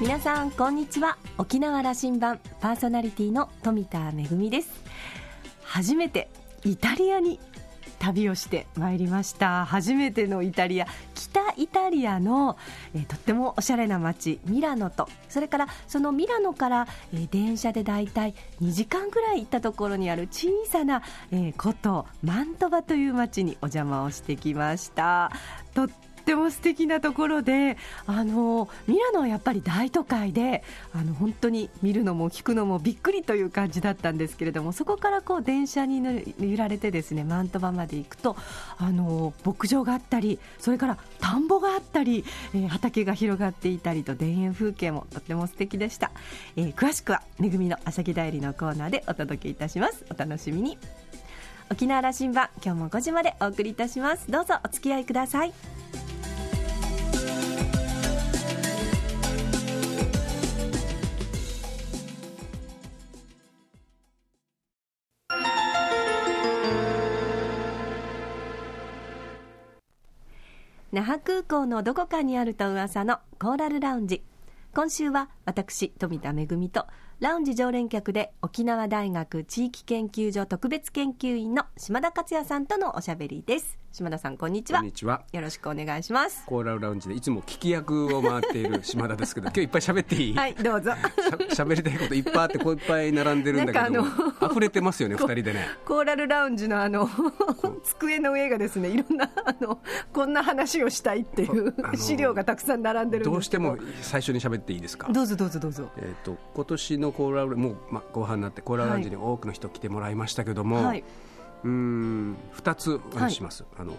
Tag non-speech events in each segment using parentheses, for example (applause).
皆さんこんにちは。沖縄羅針盤パーソナリティの富田恵です。初めてイタリアに旅をしてまいりました。初めてのイタリア北イタリアの、えー、とってもおしゃれな街ミラノと。それからそのミラノから、えー、電車でだいたい2時間ぐらい行ったところにある小さな、えー、古都マントバという街にお邪魔をしてきました。とっても素敵なところであのミラノはやっぱり大都会であの本当に見るのも聞くのもびっくりという感じだったんですけれどもそこからこう電車に揺られてですねマントバまで行くとあの牧場があったりそれから田んぼがあったり、えー、畑が広がっていたりと田園風景もとっても素敵でした、えー、詳しくは「めぐみのあさぎだより」のコーナーでお届けいたします。お楽しみに。沖縄羅針盤今日も5時までお送りいたします。どうぞお付き合いください。那覇空港のどこかにあると噂のコーラルラウンジ。今週は私富田恵とラウンジ常連客で沖縄大学地域研究所特別研究員の島田克也さんとのおしゃべりです。島田さんこんにちは。こんにちは。よろしくお願いします。コーラルラウンジでいつも聞き役を回っている島田ですけど (laughs) 今日いっぱい喋っていい？はいどうぞ。しゃべりたいこといっぱいあってこういっぱい並んでるんだけど溢れてますよね二人でね。コーラルラウンジのあの机の上がですねいろんなあのこんな話をしたいっていう資料がたくさん並んでるど。うしても最初に喋っていいですか？どうぞどうぞどうぞ。えっ、ー、と今年のコーラルもう、まあ、後半になってコーラルラウンジに多くの人来てもらいましたけども、はい、うん2つお話します、はい、あの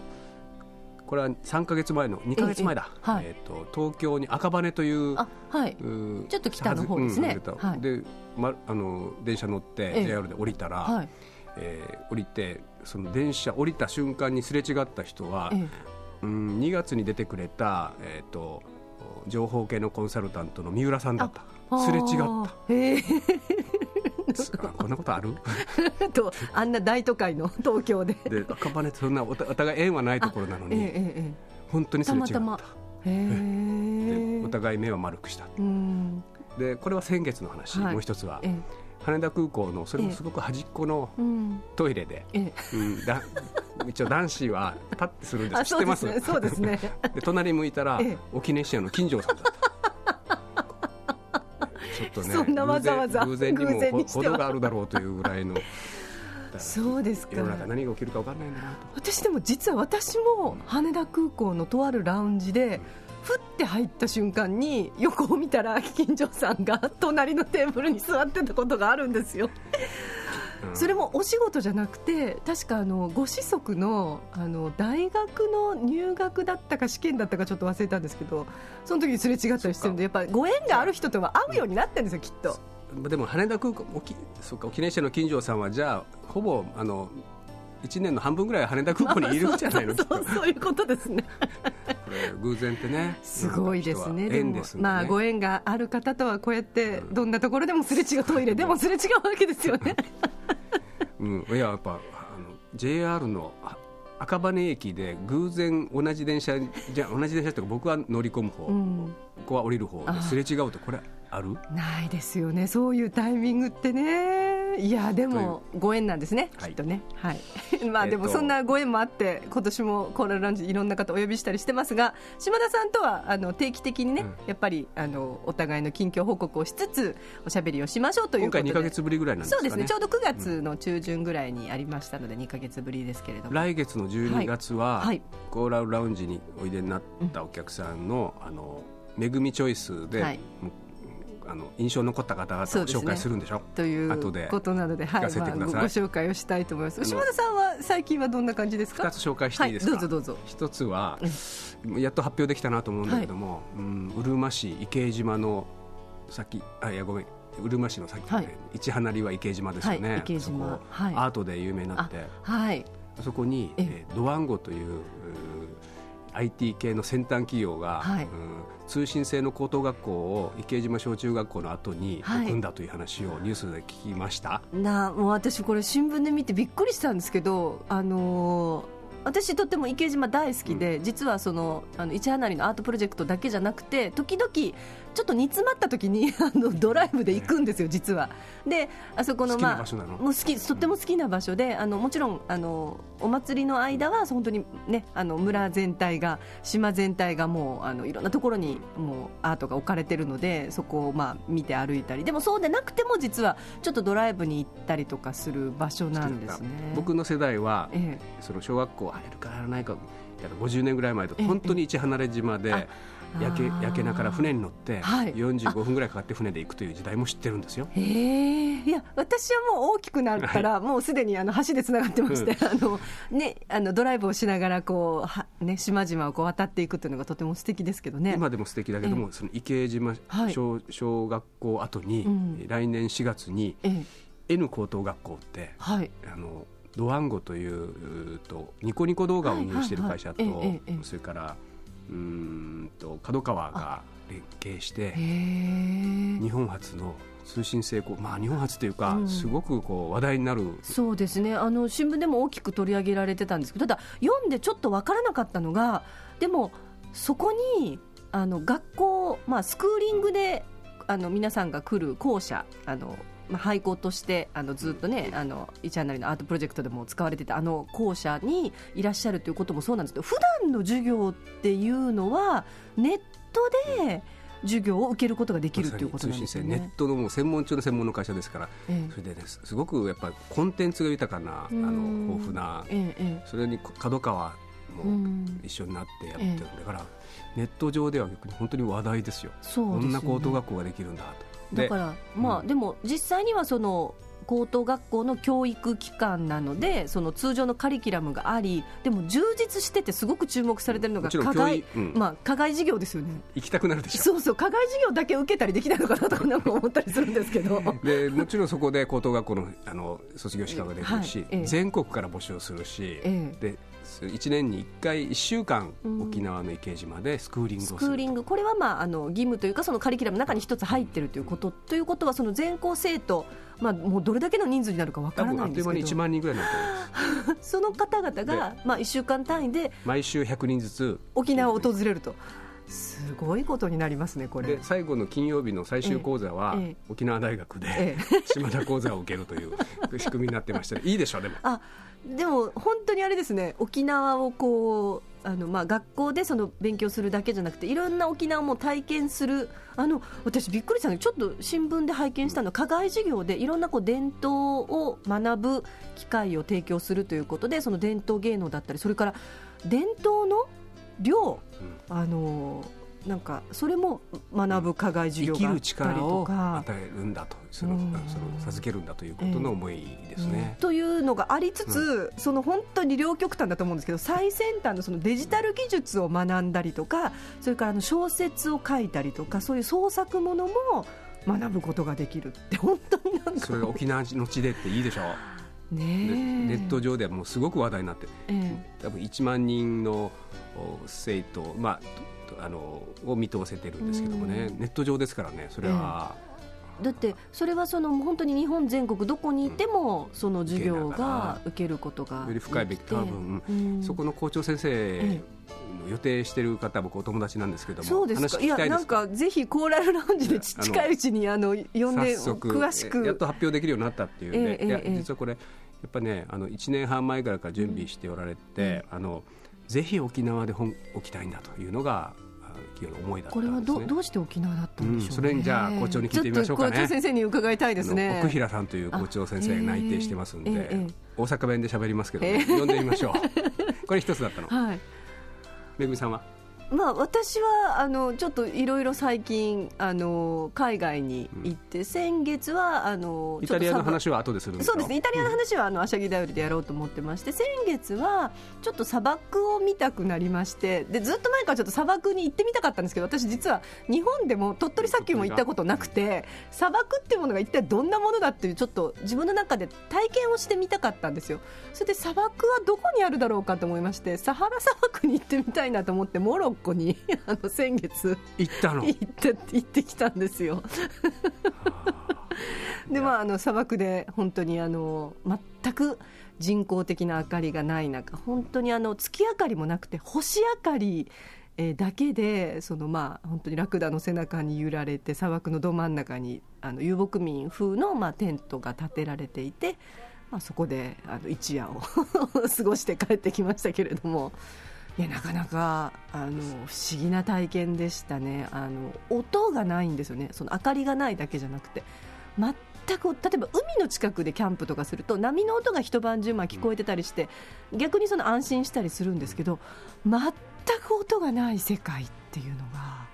これは3か月前の2か月前だ、ええはい、えーと、東京に赤羽というあ、はい、うちょっと北の方ですね、うんはい、で、ま、あの電車乗って JR で降りたら、えええー、降りてその電車降りた瞬間にすれ違った人は、ええ、うん2月に出てくれた、えーと、情報系のコンサルタントの三浦さんだった。すれ違った。へこんなことある？(laughs) とあんな大都会の (laughs) 東京で。で赤羽ってそんなお互い縁はないところなのに、ええ本当にすれ違った。たまたま。でお互い目を丸くした。でこれは先月の話、はい、もう一つは、ええ羽田空港のそれもすごく端っこのトイレで、ええ。うん、だ (laughs) 一応男子は立ってするんです知ってます？そうですね。で隣向いたら、ええ、沖根市の金城さんだった。ちょっとね (laughs) そんなわざわざ偶然にも程があるだろうというぐらいのそうですか。世の中何が起きるか分からないんだなと。私でも実は私も羽田空港のとあるラウンジで、ふって入った瞬間に横を見たら金城さんが隣のテーブルに座ってたことがあるんですよ。それもお仕事じゃなくて確かあのご子息のあの大学の入学だったか試験だったかちょっと忘れたんですけどその時にすれ違ったりしてるんでやっぱご縁がある人とは会うようになってるんですよきっと。でも羽田空港沖そうか沖縄市の金城さんはじゃあほぼあの1年の半分ぐらい羽田空港にいるんじゃないの。(laughs) そうそういうことですね。これ偶然ってねすごいですね。でも、ね、まあご縁がある方とはこうやってどんなところでもすれ違うトイレでもすれ違うわけですよね。(laughs) うん、いややっぱあの JR の赤羽駅で偶然同じ電車じゃ同じ電車って僕は乗り込む方、うん、ここは降りる方ですれ違うとこれある？ないですよね。そういうタイミングってねいやでもご縁なんですね、きっとね、はい。(laughs) まあでもそんなご縁もあって今年もコーラルランジいろんな方お呼びしたりしてますが島田さんとはあの定期的にね、やっぱりあのお互いの近況報告をしつつおしゃべりをしましょうということで。今回2か月ぶりぐらいなんですか、ね、そうですね。ちょうど9月の中旬ぐらいにありましたので2か月ぶりですけれども。来月の12月は、はい、コーラルラウンジにおいでになったお客さんの,、あのめぐみチョイスで、はい、あの印象残った方々を紹介するんでしょ、ね、ということなので、はい、まあ、ご紹介をしたいと思います。島田さんは最近はどんな感じですか？2つ紹介していいですか、はい、どうぞどうぞ。一つは、やっと発表できたなと思うんだけども、はい、うんうるま市池江島の先あいやごめんうるま市の先、はい、市離りは池江島ですよね、はい、池江島。アートで有名になって。はい。そこに、えー、ドワンゴという IT 系の先端企業が、はい、うん、通信制の高等学校を池江島小中学校の後に置くんだという話をニュースで聞きました、はい、なもう私これ新聞で見てびっくりしたんですけどあのー私とっても池島大好きで、うん、実はそのあの市花りのアートプロジェクトだけじゃなくて時々ちょっと煮詰まった時に (laughs) あのドライブで行くんですよ、実は。であそこのまあもう好きとっても好きな場所であのもちろんあのお祭りの間は本当にねあの村全体が島全体がもうあのいろんなところにもうアートが置かれてるのでそこをまあ見て歩いたり。でもそうでなくても実はちょっとドライブに行ったりとかする場所なんですね。僕の世代は、ええ、その小学校入るかやらないか50年ぐらい前と本当に市離島で、焼け焼けながら船に乗って45分ぐらいかかって船で行くという時代も知ってるんですよ。へえいや私はもう大きくなったら、もうすでにあの橋でつながってまして、うん、あのね、あのドライブをしながらこうは、ね、島々をこう渡っていくというのがとても素敵ですけどね。今でも素敵だけども、その池江島小,、小学校後に、うん、来年4月に、N 高等学校って、はい、あのドワンゴというとニコニコ動画を運営している会社と、それからうんと角川が連携して日本初の通信成功、まあ、日本初というか、うん、すごくこう話題になる。そうですね。あの新聞でも大きく取り上げられてたんですけどただ、読んでちょっと分からなかったのがでも、そこにあの学校、まあ、スクーリングであの皆さんが来る校舎あのまあ、廃校としてあのずっとねあの一案なりのアートプロジェクトでも使われてたあの校舎にいらっしゃるということもそうなんですけど普段の授業っていうのはネットで授業を受けることができるということなんですね。ネットのもう専門中の専門の会社ですから、ええ、それで、ね、す。ごくやっぱりコンテンツが豊かなあの豊富な、え、それに角川も一緒になってやってるんだから、ネット上では本当に話題ですよ。そ、ね、んな高等学校ができるんだと。だからまあ、うん、でも実際にはその高等学校の教育機関なのでその通常のカリキュラムがありでも充実しててすごく注目されてるのが課外、うん、まあ、課外授業ですよね。行きたくなるでしょ。そうそう課外授業だけ受けたりできないのかなとかなんか思ったりするんですけど。(laughs) でもちろんそこで高等学校のあの卒業資格が出るし、はい、全国から募集するし、ええ、で1年に1回1週間、沖縄の池島でスクーリングをするスクーリング。これは、まあ、あの義務というかそのカリキュラムの中に一つ入っているということということはその全校生徒、まあ、もうどれだけの人数になるかわからないんですけど。あっという間に1万人ぐらいになってます。(laughs) その方々が、まあ、1週間単位で毎週100人ずつ。沖縄を訪れると。すごいことになりますね、これ。で最後の金曜日の最終講座は、ええ、沖縄大学で、島田講座を受けるという (laughs) 仕組みになってました、ね、いいでしょう、でも。あでも本当にあれですね。沖縄をこうあのまあ学校でその勉強するだけじゃなくていろんな沖縄も体験する。あの私びっくりしたの。ちょっと新聞で拝見したの。課外授業でいろんなこう伝統を学ぶ機会を提供するということでその伝統芸能だったりそれから伝統の量、うん、あのなんかそれも学ぶ課外授業があったりとか。与えるんだと。その,、その授けるんだということの思いですね。えー、というのがありつつ、うん、その本当に両極端だと思うんですけど最先端のそのデジタル技術を学んだりとかそれからあの小説を書いたりとかそういう創作ものも学ぶことができるって本当になんか。それが沖縄の地でっていいでしょう。ね、ネット上ではもうすごく話題になって、えー、多分1万人の生徒、まあ、あのを見通せてるんですけどもね、ネット上ですからね、それは。だってそれはその本当に日本全国どこにいてもその授業が受けることがより深いべき多分、うん、そこの校長先生予定してる方僕お友達なんですけどもそうですか。いやなんかぜひコーラルラウンジで近いうちにあの呼んで詳しく。やっと発表できるようになったっていうね、えー、いや実はこれやっぱねあの1年半前ぐらいから準備しておられて、うん、あのぜひ沖縄で本置きたいんだというのが思いだった、ね、これはどどうして沖縄だったんでしょう、ね。うん、それにじゃあ校長に聞いてみましょうかね。校長先生に伺いたいですね。奥平さんという校長先生が内定してますんで、えー、大阪弁で喋りますけど、ね、呼んでみましょう。(laughs) これ一つだったの、はい、めぐみさんは？まあ、私はあのちょっといろいろ最近あの海外に行って、うん、先月はあのイタリアの話は後でするんですそうですねイタリアの話はあのあしゃぎだよりでやろうと思ってまして先月はちょっと砂漠を見たくなりましてでずっと前からちょっと砂漠に行ってみたかったんですけど私実は日本でも鳥取砂丘も行ったことなくて砂漠っていうものが一体どんなものだっていうちょっと自分の中で体験をしてみたかったんですよ。それで砂漠はどこにあるだろうかと思いましてサハラ砂漠に行ってみたいなと思ってモロッコに (laughs) あの先月行ったの？行って行ってきたんですよ。でまああの砂漠で本当にあの全く人工的な明かりがない中本当にあの月明かりもなくて星明かりえだけでそのまあ本当にラクダの背中に揺られて砂漠のど真ん中にあの遊牧民風のまあテントが建てられていて、まあ、そこであの一夜を (laughs) 過ごして帰ってきましたけれども。いやなかなかあの不思議な体験でしたね。あの音がないんですよね。その明かりがないだけじゃなくて。全く例えば海の近くでキャンプとかすると波の音が一晩中ま聞こえてたりして逆にその安心したりするんですけど全く音がない世界っていうのが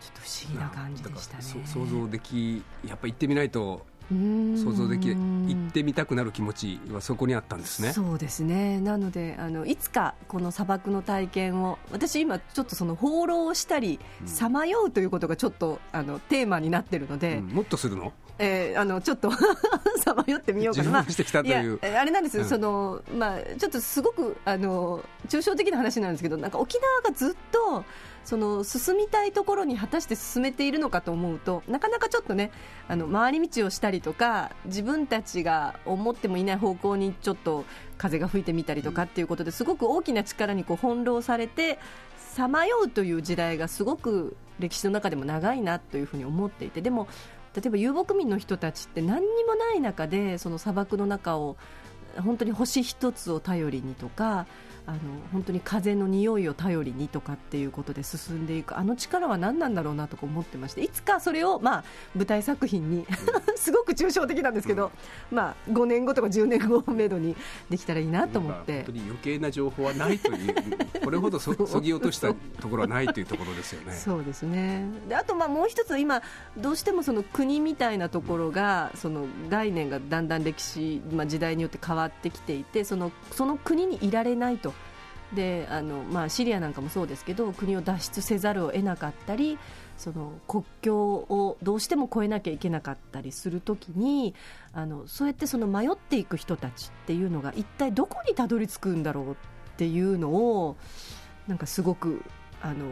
ちょっと不思議な感じでしたね。想像できやっぱ行ってみないと想像でき行ってみたくなる気持ちはそこにあったんですね。そうですね。なのであのいつかこの砂漠の体験を私今ちょっとその放浪したりさまようということがちょっとあのテーマになってるので、うん、もっとするの？えー、あのちょっと (laughs) さまよってみようかな、まあ、あれなんです、うん、そのまあ、ちょっとすごくあの抽象的な話なんですけどなんか沖縄がずっとその進みたいところに果たして進めているのかと思うとなかなかちょっとねあの回り道をしたりとか自分たちが思ってもいない方向にちょっと風が吹いてみたりとかっていうことですごく大きな力にこう翻弄されてさまようという時代がすごく歴史の中でも長いなというふうに思っていてでも例えば遊牧民の人たちって何にもない中でその砂漠の中を本当に星一つを頼りにとかあの本当に風の匂いを頼りにとかっていうことで進んでいくあの力は何なんだろうなとか思ってましていつかそれを、まあ、舞台作品に (laughs) すごく抽象的なんですけど、うん、まあ、5年後とか10年後をめどにできたらいいなと思って本当に余計な情報はないというこれほどそそぎ落としたところはないというところですよね。そうですねであとまあもう一つ今どうしてもその国みたいなところが、その概念がだんだん歴史、まあ、時代によって変わってきていてそのその国にいられないと。であの、まあ、シリアなんかもそうですけど国を脱出せざるを得なかったりその国境をどうしても越えなきゃいけなかったりするときにあのそうやってその迷っていく人たちっていうのが一体どこにたどり着くんだろうっていうのをなんかすごくあの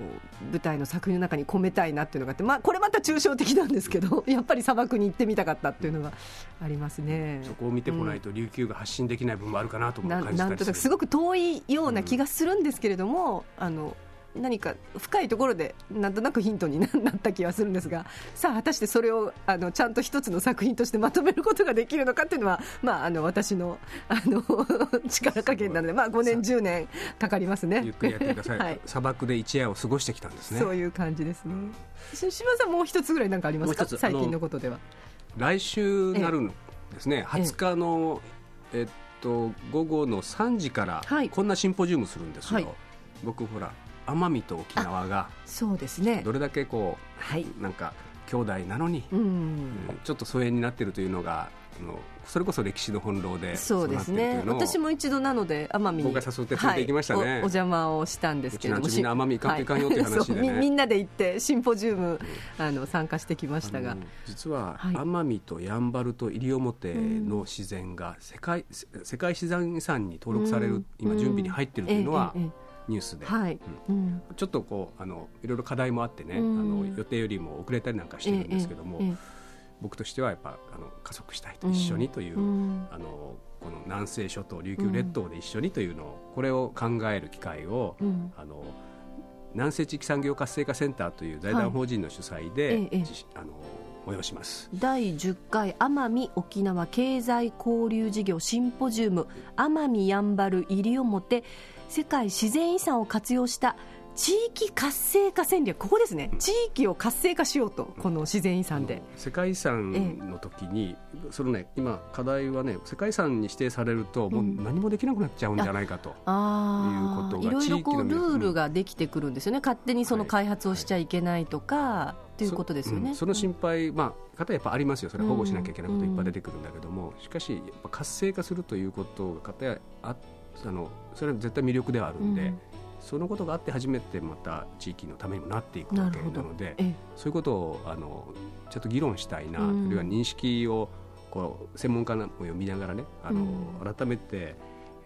舞台の作品の中に込めたいなっていうのがあって、まあ、これまた抽象的なんですけど (laughs) やっぱり砂漠に行ってみたかったっていうのがありますね。そこを見てこないと琉球が発信できない部分もあるかなと感じなんとかすごく遠いような気がするんですけれども、うん、あの何か深いところでなんとなくヒントになった気がするんですがさあ果たしてそれをあのちゃんと一つの作品としてまとめることができるのかというのは、まあ、あの私のあの (laughs) 力加減なので、まあ、5年10年かかりますね。ゆっくりやってください、はい、砂漠で一夜を過ごしてきたんですね。そういう感じですね。島さんもう一つぐらい何かありますか？最近のことでは。来週なるんですね、ええ、20日の、えっと午後の3時から、こんなシンポジウムするんですよ、はい、僕ほら奄美と沖縄がそうですね。どれだけこう、はい、なんか兄弟なのに、うん、ちょっと疎遠になっているというのがのそれこそ歴史の翻弄でそうですね。私も一度なので奄美に僕が誘って連れて行きましたね、はい、おお邪魔をしたんですけども。みんな奄美行かんといかんよという話で、ね。(laughs) みんなで行ってシンポジウム、あの参加してきましたが。実は奄美とやんばると西表の自然が世界,、世界自然遺産に登録される、今準備に入っているというのは、えええニュースで、はい。うん、ちょっとこうあのいろいろ課題もあってね、うん、あの予定よりも遅れたりなんかしてるんですけども、えええ、僕としてはやっぱあの加速したいと一緒にという、うん、あのこの南西諸島琉球列島で一緒にというのを、これを考える機会を、あの南西地域産業活性化センターという財団法人の主催で、はい、あの催します。第10回奄美沖縄経済交流事業シンポジウム奄美やんばる西表世界自然遺産を活用した地域活性化戦略。ここですね、地域を活性化しようとこの自然遺産で。世界遺産の時に、ええ、そのね今課題はね世界遺産に指定されるともう何もできなくなっちゃうんじゃないかと、いうことがいろいろこうルールができてくるんですよね、勝手にその開発をしちゃいけないとか、はい、っていうことですよね、そ,、の心配、まあ方やっぱありますよ。それ保護しなきゃいけないこといっぱい出てくるんだけども、しかしやっぱ活性化するということが方やああのそれは絶対魅力ではあるんで、そのことがあって初めてまた地域のためにもなっていくわけなのでそういうことをあのちょっと議論したいな、うん、あるいは認識をこう専門家を読みながらねあの、うん、改めて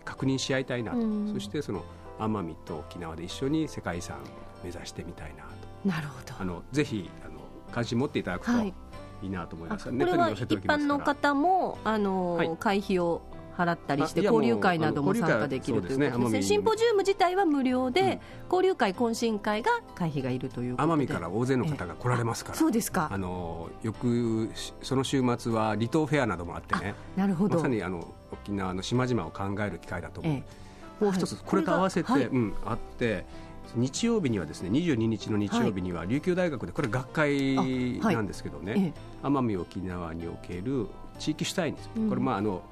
確認し合いたいなと、うん、そしてその奄美と沖縄で一緒に世界遺産を目指してみたいなと。なるほど。あのぜひあの関心持っていただくと、い。いなと思います。これは一般の方もあの、はい、会費を払ったりして交流会なども参加できるということですねシンポジウム自体は無料で、交流会懇親会が会費がいるという奄美から大勢の方が来られますから、そうですか。あのよくその週末は離島フェアなどもあってね。なるほど。まさにあの沖縄の島々を考える機会だと思う、ええ、もう一つ、これと合わせて、はい、うん、あって日曜日にはですね22日の日曜日には琉球大学でこれ学会なんですけどね、奄美沖縄における地域主体に、これまああの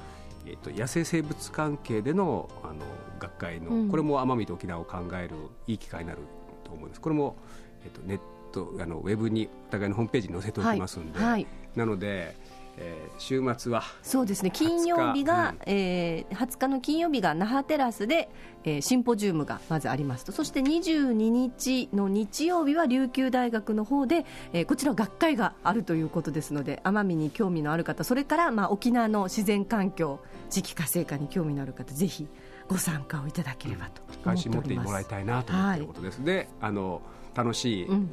えっと、野生生物関係でのあの学会の、うん、これも奄美と沖縄を考えるいい機会になると思います。これも、えっと、ネットあのウェブにお互いのホームページに載せておきますんで、はい。はい、なのでえー、週末は。そうですね。金曜日が、うん、えー、20日の金曜日が那覇テラスで、えー、シンポジウムがまずありますと。そして22日の日曜日は琉球大学の方で、えー、こちら学会があるということですので奄美に興味のある方それから、まあ、沖縄の自然環境地域活性化に興味のある方ぜひご参加をいただければと関心持ってもらいたいなと思っていることです、はい、であの楽しい、うん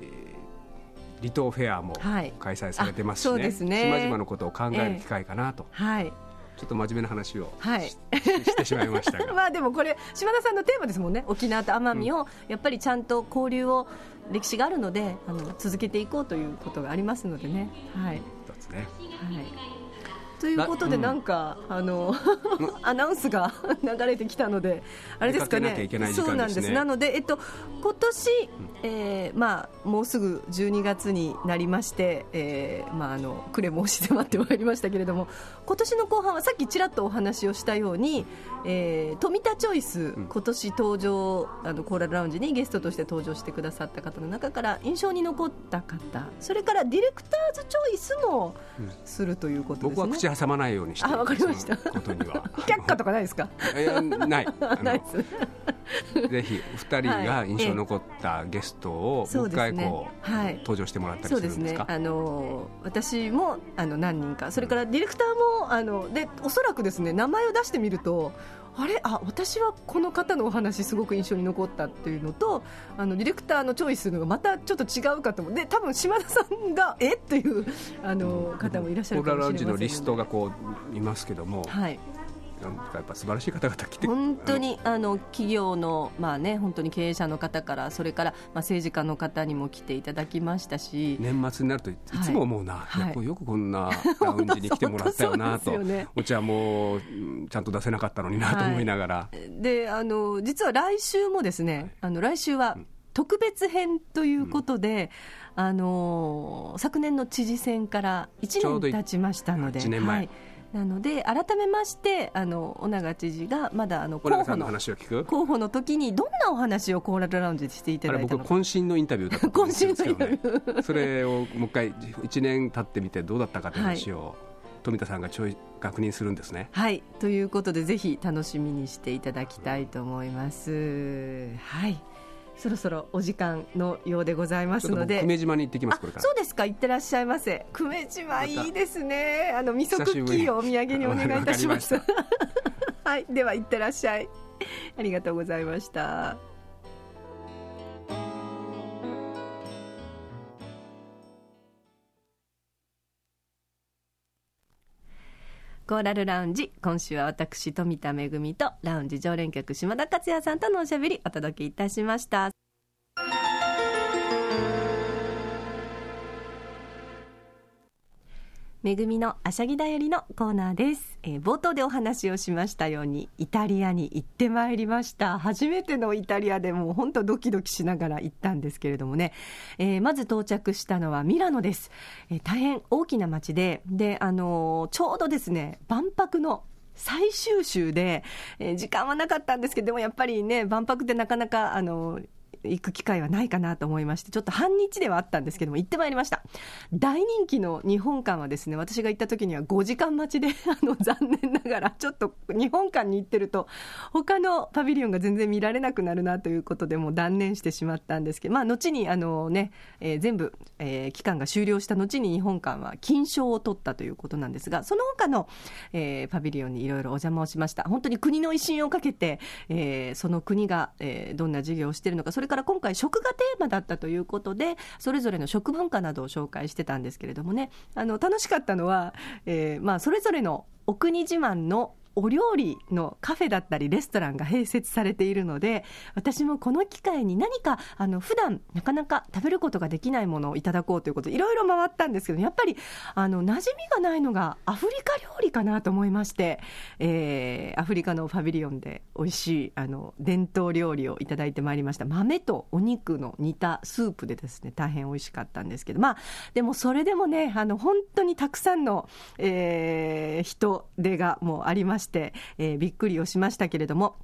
離島フェアも開催されてますしね,、ね。島々のことを考える機会かなと、えー、はい。ちょっと真面目な話を、はい、ししてしまいましたが。(laughs) まあでもこれ島田さんのテーマですもんね。沖縄と奄美をやっぱりちゃんと交流を歴史があるのであの続けていこうということがありますのでね。はい。一つね。はい。ということで、なん。か、あの (laughs) アナウンスが (laughs) 流れてきたので、あれですかね、そうなんです、なので、えっと今年、えーまあもうすぐ12月になりまして、えーまああの暮れも押し迫ってまいりましたけれども、今年の後半はさっきちらっとお話をしたように、えー、富田チョイス、今年登場あのコーラルラウンジにゲストとして登場してくださった方の中から印象に残った方、それからディレクターズチョイスもするということですね。挟まないようにしてあわかりました。ことには。却下とかないですか？ない。ない (laughs) ぜひ二人が印象に残ったゲストをもう一回こう、はい、登場してもらったりするんですか？そうですね。あの私もあの何人か。それからディレクターもあのでおそらくですね名前を出してみるとあれ？あ私はこの方のお話すごく印象に残ったっていうのとあのディレクターのチョイスするのがまたちょっと違うかと思う。で多分島田さんが (laughs) え？っというあの方もいらっしゃるかもしれませんので、のリストがこういますけども、はい、なんかやっぱ素晴らしい方々来て。本当にあの企業のまあね本当に経営者の方からそれからまあ政治家の方にも来ていただきましたし。年末になるといつも思うな、はい、よくこんなラウンジに来てもらったよなと。ね、お茶もちゃんと出せなかったのになと思いながら、はい、であの実は来週もですね、あの来週は特別編ということで、うん、あの昨年の知事選から1年経ちましたので。1年前、はいなので改めましてあの尾長知事がまだあの候補の候補の時にどんなお話をコーラルラウンジでしていただいたの僕渾身のインタビューだったんですよ、ね、(laughs) 渾身のインタビュー。それをもう一回1年経ってみてどうだったかという話を、はい、富田さんがちょい確認するんですね。はい。ということでぜひ楽しみにしていただきたいと思います。はいそろそろお時間のようでございますので。久米島に行ってきますこれから。そうですか。行ってらっしゃいませ。久米島いいですねあの味噌クッキーをお土産にお願いいたしますはいでは行ってらっしゃいありがとうございましたコーラルラウンジ。今週は私富田恵とラウンジ常連客島田克也さんとのおしゃべりお届けいたしました。めぐみのあしゃぎだよりのコーナーです、えー、冒頭でお話をしましたようにイタリアに行ってまいりました。初めてのイタリアでもう本当ドキドキしながら行ったんですけれどもね、えー、まず到着したのはミラノです、えー、大変大きな街でで、あのちょうどですね万博の最終週で、えー、時間はなかったんですけど、でもやっぱりね、万博ってなかなか、あの、行く機会はないかなと思いまして、ちょっと半日ではあったんですけども、行ってまいりました。大人気の日本館はですね、私が行った時には5時間待ちで、(laughs) あの、残念ながら、ちょっと日本館に行ってると、他のパビリオンが全然見られなくなるなということで、もう断念してしまったんですけど、まあ、後に、あのね、えー、全部、えー、期間が終了した後に日本館は金賞を取ったということなんですが、その他の、えー、パビリオンにいろいろお邪魔をしました。本当に国の威信をかけて、えー、その国が、えー、どんな授業をしているのか、それから今回食がテーマだったということで、それぞれの食文化などを紹介してたんですけれどもね、あの、楽しかったのは、えー、まあ、それぞれのお国自慢のお料理のカフェだったりレストランが併設されているので私もこの機会に何かあの普段なかなか食べることができないものをいただこうということでいろいろ回ったんですけどやっぱりあの馴染みがないのがアフリカ料理かなと思いまして、えー、アフリカのファビリオンで美味しいあの伝統料理をいただいてまいりました。豆とお肉の煮たスープでですね大変美味しかったんですけどまあでもそれでもねあの本当にたくさんの、えー、人手がもうありましたて、えー、びっくりをしましたけれども。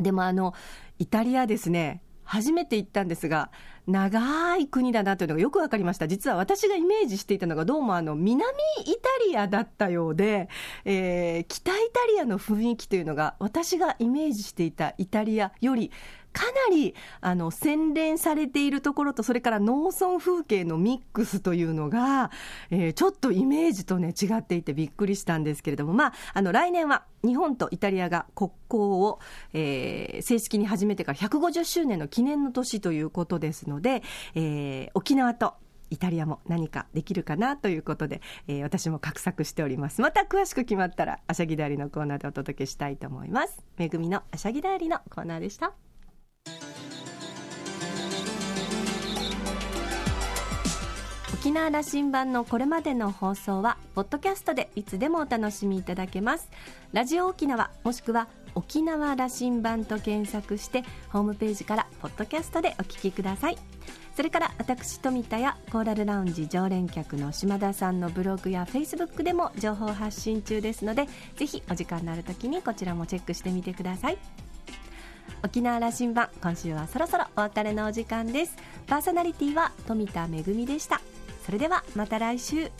でもあのイタリアですね。初めて行ったんですが、長い国だなというのがよく分かりました。実は私がイメージしていたのが、どうもあの、南イタリアだったようで、えー、北イタリアの雰囲気というのが、私がイメージしていたイタリアよりかなりあの洗練されているところと、それから農村風景のミックスというのが、えー、ちょっとイメージとね、違っていてびっくりしたんですけれども、まあ、あの来年は日本とイタリアが国交を、えー、正式に始めてから150周年の記念の年ということですので、えー、沖縄とイタリアも何かできるかなということで、えー、私も画策しております。また詳しく決まったら、あしゃぎだりのコーナーでお届けしたいと思います。めぐみのあしゃぎだりのコーナーでした。沖縄羅針盤のこれまでの放送はポッドキャストでいつでもお楽しみいただけますラジオ沖縄もしくは沖縄羅針盤と検索してホームページからポッドキャストでお聞きくださいそれから私富田やコーラルラウンジ常連客の島田さんのブログやフェイスブックでも情報発信中ですのでぜひお時間のある時にこちらもチェックしてみてください。沖縄羅針盤今週はそろそろお別れのお時間です。パーソナリティは富田恵でした。それではまた来週。